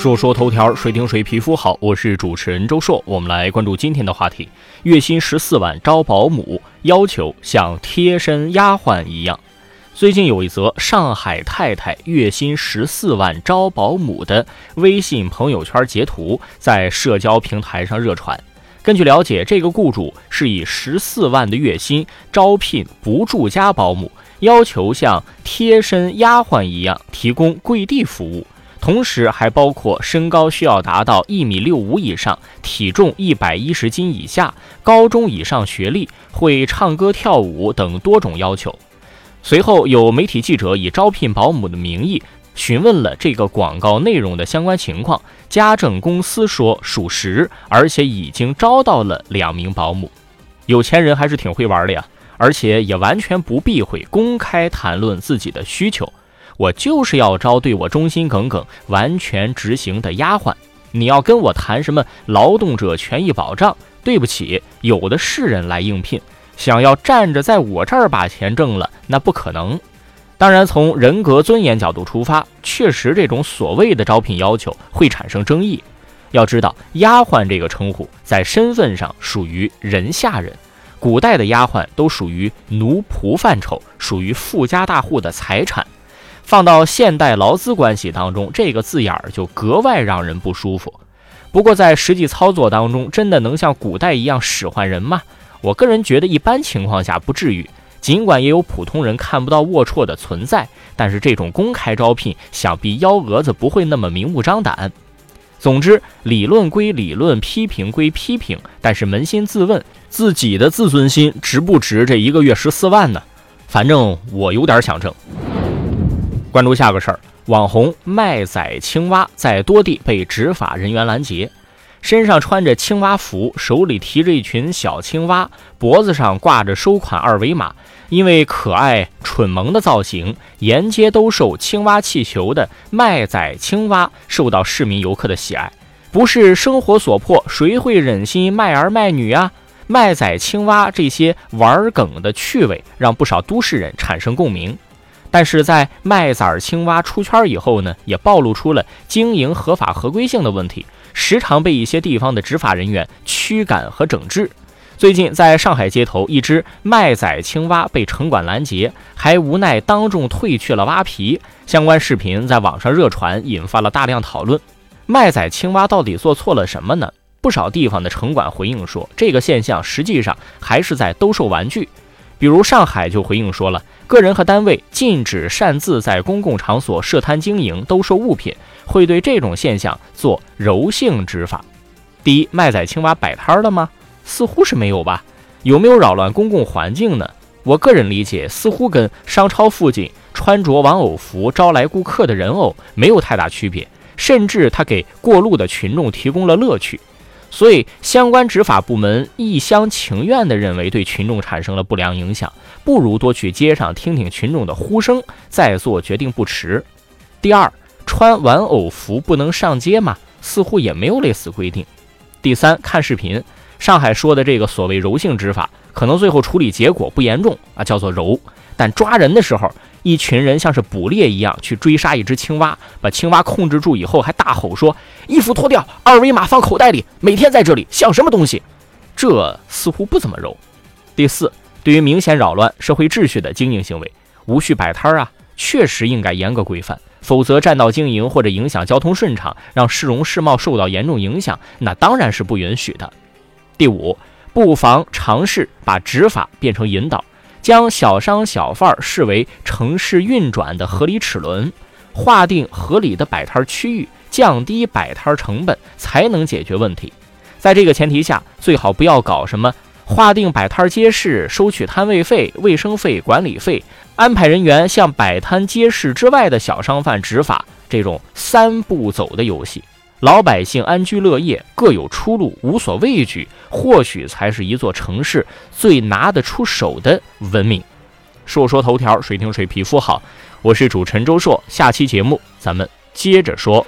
说说头条，谁听谁皮肤好。我是主持人周硕，我们来关注今天的话题：月薪十四万招保姆，要求像贴身丫鬟一样。最近有一则上海太太月薪十四万招保姆的微信朋友圈截图，在社交平台上热传。根据了解，这个雇主是以十四万的月薪招聘不住家保姆，要求像贴身丫鬟一样提供跪地服务。同时还包括身高需要达到一米六五以上，体重一百一十斤以下，高中以上学历，会唱歌跳舞等多种要求。随后有媒体记者以招聘保姆的名义询问了这个广告内容的相关情况，家政公司说属实，而且已经招到了两名保姆。有钱人还是挺会玩的呀，而且也完全不避讳公开谈论自己的需求。我就是要招对我忠心耿耿、完全执行的丫鬟。你要跟我谈什么劳动者权益保障？对不起，有的是人来应聘。想要站着在我这儿把钱挣了，那不可能。当然，从人格尊严角度出发，确实这种所谓的招聘要求会产生争议。要知道，丫鬟这个称呼在身份上属于人下人，古代的丫鬟都属于奴仆范畴，属于富家大户的财产。放到现代劳资关系当中，这个字眼儿就格外让人不舒服。不过在实际操作当中，真的能像古代一样使唤人吗？我个人觉得一般情况下不至于。尽管也有普通人看不到龌龊的存在，但是这种公开招聘，想必幺蛾子不会那么明目张胆。总之，理论归理论，批评归批评，但是扪心自问，自己的自尊心值不值这一个月十四万呢？反正我有点想挣。关注下个事儿，网红卖仔青蛙在多地被执法人员拦截，身上穿着青蛙服，手里提着一群小青蛙，脖子上挂着收款二维码。因为可爱蠢萌的造型，沿街兜售青蛙气球的卖仔青蛙受到市民游客的喜爱。不是生活所迫，谁会忍心卖儿卖女啊？卖仔青蛙这些玩梗的趣味，让不少都市人产生共鸣。但是在麦崽青蛙出圈以后呢，也暴露出了经营合法合规性的问题，时常被一些地方的执法人员驱赶和整治。最近在上海街头，一只卖仔青蛙被城管拦截，还无奈当众褪去了蛙皮。相关视频在网上热传，引发了大量讨论。卖仔青蛙到底做错了什么呢？不少地方的城管回应说，这个现象实际上还是在兜售玩具。比如上海就回应说了。个人和单位禁止擅自在公共场所设摊经营、兜售物品，会对这种现象做柔性执法。第一，卖仔青蛙摆摊了吗？似乎是没有吧？有没有扰乱公共环境呢？我个人理解，似乎跟商超附近穿着玩偶服招来顾客的人偶没有太大区别，甚至他给过路的群众提供了乐趣。所以，相关执法部门一厢情愿地认为对群众产生了不良影响，不如多去街上听听群众的呼声，再做决定不迟。第二，穿玩偶服不能上街吗？似乎也没有类似规定。第三，看视频，上海说的这个所谓柔性执法，可能最后处理结果不严重啊，叫做柔，但抓人的时候。一群人像是捕猎一样去追杀一只青蛙，把青蛙控制住以后，还大吼说：“衣服脱掉，二维码放口袋里，每天在这里像什么东西？”这似乎不怎么柔。第四，对于明显扰乱社会秩序的经营行为，无序摆摊儿啊，确实应该严格规范，否则占道经营或者影响交通顺畅，让市容市貌受到严重影响，那当然是不允许的。第五，不妨尝试把执法变成引导。将小商小贩视为城市运转的合理齿轮，划定合理的摆摊区域，降低摆摊成本，才能解决问题。在这个前提下，最好不要搞什么划定摆摊街市、收取摊位费、卫生费、管理费，安排人员向摆摊街市之外的小商贩执法这种三步走的游戏。老百姓安居乐业，各有出路，无所畏惧，或许才是一座城市最拿得出手的文明。说说头条，谁听谁皮肤好。我是主持人周硕，下期节目咱们接着说。